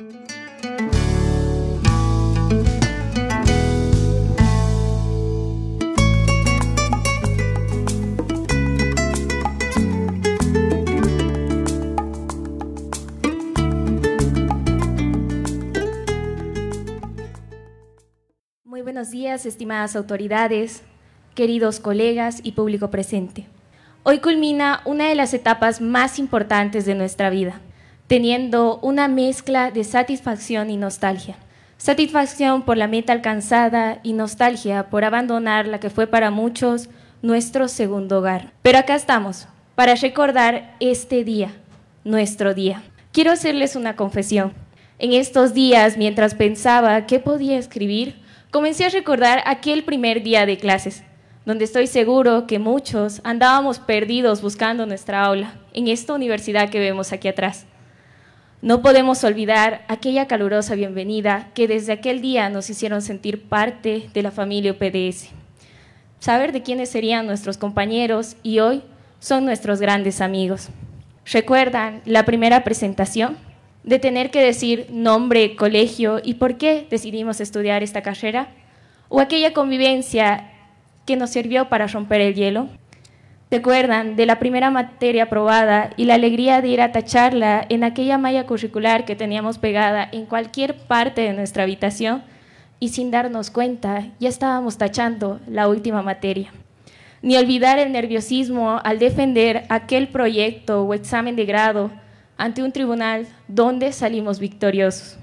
Muy buenos días, estimadas autoridades, queridos colegas y público presente. Hoy culmina una de las etapas más importantes de nuestra vida, teniendo una mezcla de satisfacción y nostalgia. Satisfacción por la meta alcanzada y nostalgia por abandonar la que fue para muchos nuestro segundo hogar. Pero acá estamos, para recordar este día, nuestro día. Quiero hacerles una confesión. En estos días, mientras pensaba qué podía escribir, comencé a recordar aquel primer día de clases, donde estoy seguro que muchos andábamos perdidos buscando nuestra aula, en esta universidad que vemos aquí atrás. No podemos olvidar aquella calurosa bienvenida que desde aquel día nos hicieron sentir parte de la familia UPDS. Saber de quiénes serían nuestros compañeros y hoy son nuestros grandes amigos. ¿Recuerdan la primera presentación? de tener que decir nombre, colegio y por qué decidimos estudiar esta carrera, o aquella convivencia que nos sirvió para romper el hielo. ¿Recuerdan de la primera materia aprobada y la alegría de ir a tacharla en aquella malla curricular que teníamos pegada en cualquier parte de nuestra habitación y sin darnos cuenta ya estábamos tachando la última materia? Ni olvidar el nerviosismo al defender aquel proyecto o examen de grado ante un tribunal donde salimos victoriosos.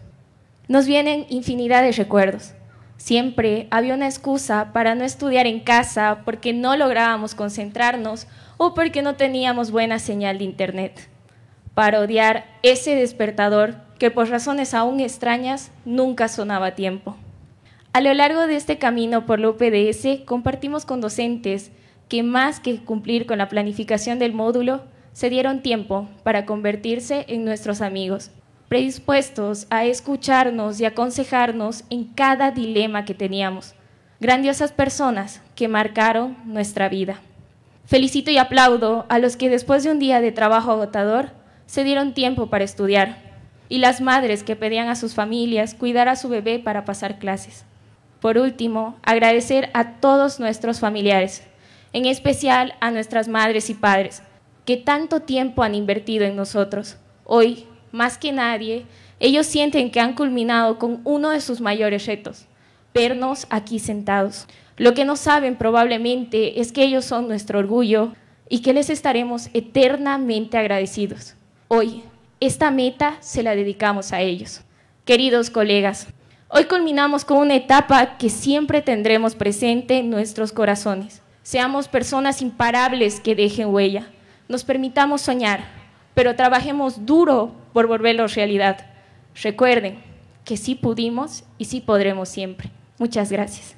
Nos vienen infinidad de recuerdos. Siempre había una excusa para no estudiar en casa porque no lográbamos concentrarnos o porque no teníamos buena señal de internet. Para odiar ese despertador que por razones aún extrañas nunca sonaba a tiempo. A lo largo de este camino por la UPDS compartimos con docentes que más que cumplir con la planificación del módulo, se dieron tiempo para convertirse en nuestros amigos, predispuestos a escucharnos y aconsejarnos en cada dilema que teníamos. Grandiosas personas que marcaron nuestra vida. Felicito y aplaudo a los que después de un día de trabajo agotador se dieron tiempo para estudiar y las madres que pedían a sus familias cuidar a su bebé para pasar clases. Por último, agradecer a todos nuestros familiares, en especial a nuestras madres y padres, que tanto tiempo han invertido en nosotros. Hoy, más que nadie, ellos sienten que han culminado con uno de sus mayores retos, vernos aquí sentados. Lo que no saben probablemente es que ellos son nuestro orgullo y que les estaremos eternamente agradecidos. Hoy, esta meta se la dedicamos a ellos. Queridos colegas, hoy culminamos con una etapa que siempre tendremos presente en nuestros corazones. Seamos personas imparables que dejen huella nos permitamos soñar, pero trabajemos duro por volverlo realidad. Recuerden que sí pudimos y sí podremos siempre. Muchas gracias.